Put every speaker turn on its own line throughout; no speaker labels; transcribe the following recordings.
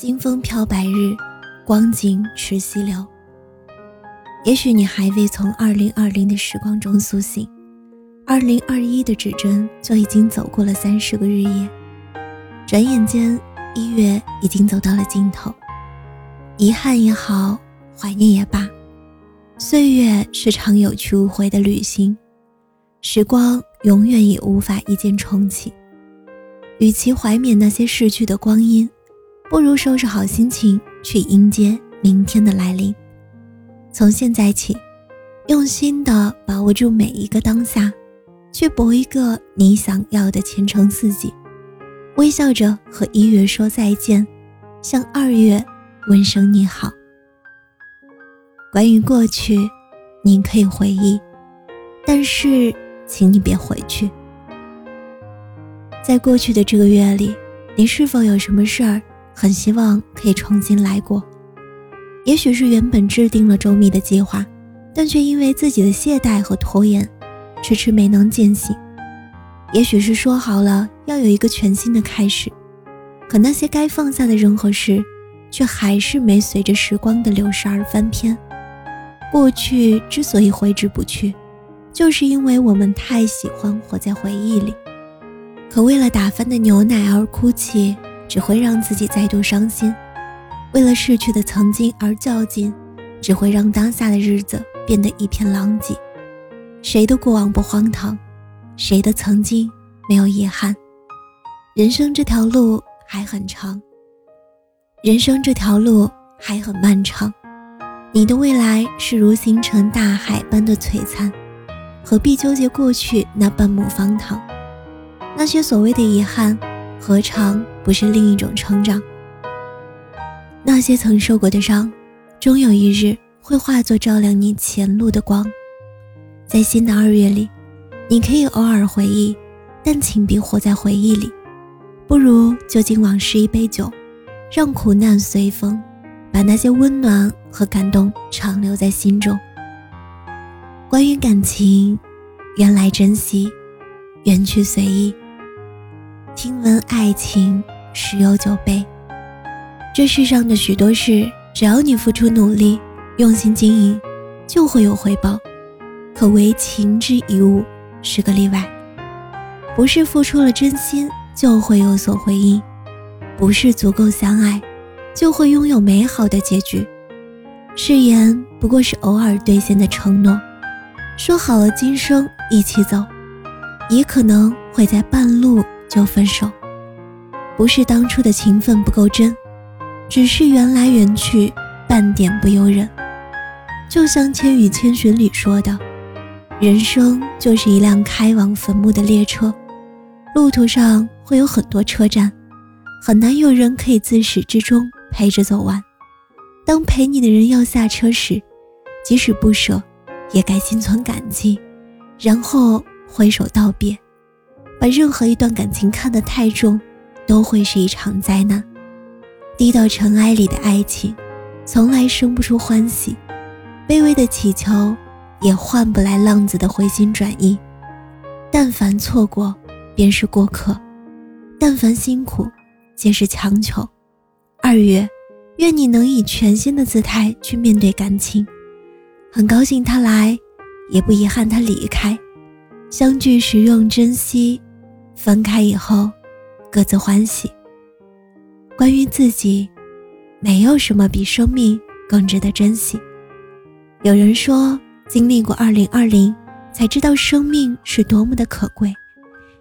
金风飘白日，光景迟西流。也许你还未从二零二零的时光中苏醒，二零二一的指针就已经走过了三十个日夜。转眼间，一月已经走到了尽头。遗憾也好，怀念也罢，岁月是场有去无回的旅行，时光永远也无法一键重启。与其怀缅那些逝去的光阴。不如收拾好心情，去迎接明天的来临。从现在起，用心的把握住每一个当下，去搏一个你想要的前程似锦。微笑着和一月说再见，向二月问声你好。关于过去，你可以回忆，但是请你别回去。在过去的这个月里，你是否有什么事儿？很希望可以重新来过，也许是原本制定了周密的计划，但却因为自己的懈怠和拖延，迟迟没能践行；也许是说好了要有一个全新的开始，可那些该放下的人和事，却还是没随着时光的流逝而翻篇。过去之所以挥之不去，就是因为我们太喜欢活在回忆里，可为了打翻的牛奶而哭泣。只会让自己再度伤心，为了逝去的曾经而较劲，只会让当下的日子变得一片狼藉。谁的过往不荒唐？谁的曾经没有遗憾？人生这条路还很长，人生这条路还很漫长。你的未来是如星辰大海般的璀璨，何必纠结过去那半亩方塘？那些所谓的遗憾。何尝不是另一种成长？那些曾受过的伤，终有一日会化作照亮你前路的光。在新的二月里，你可以偶尔回忆，但请别活在回忆里。不如就敬往事一杯酒，让苦难随风，把那些温暖和感动长留在心中。关于感情，缘来珍惜，缘去随意。听闻爱情十有九悲，这世上的许多事，只要你付出努力、用心经营，就会有回报。可唯情之一物是个例外，不是付出了真心就会有所回应，不是足够相爱就会拥有美好的结局。誓言不过是偶尔兑现的承诺，说好了今生一起走，也可能会在半路。就分手，不是当初的情分不够真，只是缘来缘去，半点不由人。就像《千与千寻》里说的，人生就是一辆开往坟墓的列车，路途上会有很多车站，很难有人可以自始至终陪着走完。当陪你的人要下车时，即使不舍，也该心存感激，然后挥手道别。把任何一段感情看得太重，都会是一场灾难。低到尘埃里的爱情，从来生不出欢喜；卑微的祈求，也换不来浪子的回心转意。但凡错过，便是过客；但凡辛苦，皆是强求。二月，愿你能以全新的姿态去面对感情。很高兴他来，也不遗憾他离开。相聚时用珍惜。分开以后，各自欢喜。关于自己，没有什么比生命更值得珍惜。有人说，经历过2020，才知道生命是多么的可贵。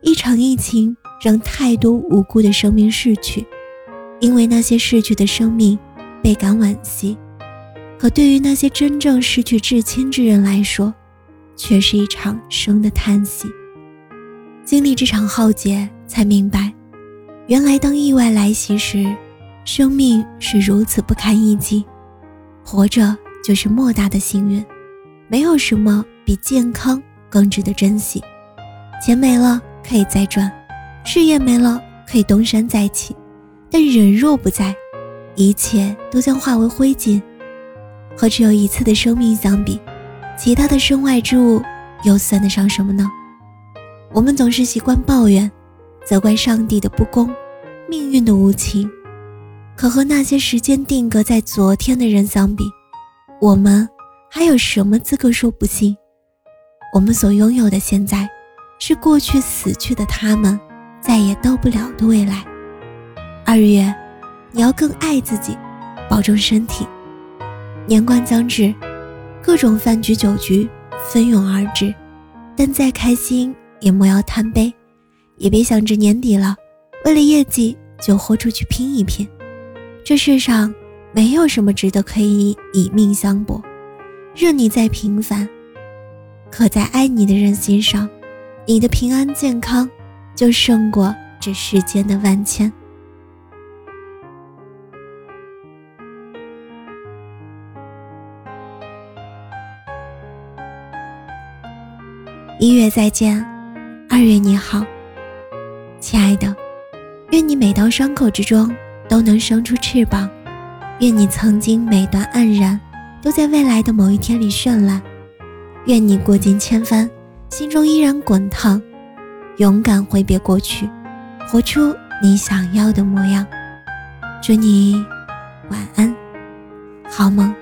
一场疫情让太多无辜的生命逝去，因为那些逝去的生命倍感惋惜。可对于那些真正失去至亲之人来说，却是一场生的叹息。经历这场浩劫，才明白，原来当意外来袭时，生命是如此不堪一击。活着就是莫大的幸运，没有什么比健康更值得珍惜。钱没了可以再赚，事业没了可以东山再起，但人若不在，一切都将化为灰烬。和只有一次的生命相比，其他的身外之物又算得上什么呢？我们总是习惯抱怨，责怪上帝的不公，命运的无情。可和那些时间定格在昨天的人相比，我们还有什么资格说不幸？我们所拥有的现在，是过去死去的他们再也到不了的未来。二月，你要更爱自己，保重身体。年关将至，各种饭局酒局蜂拥而至，但再开心也莫要贪杯，也别想着年底了，为了业绩就豁出去拼一拼。这世上没有什么值得可以以命相搏，任你再平凡，可在爱你的人心上，你的平安健康就胜过这世间的万千。一月再见，二月你好，亲爱的，愿你每道伤口之中。都能生出翅膀，愿你曾经每段黯然，都在未来的某一天里绚烂。愿你过尽千帆，心中依然滚烫，勇敢挥别过去，活出你想要的模样。祝你晚安，好梦。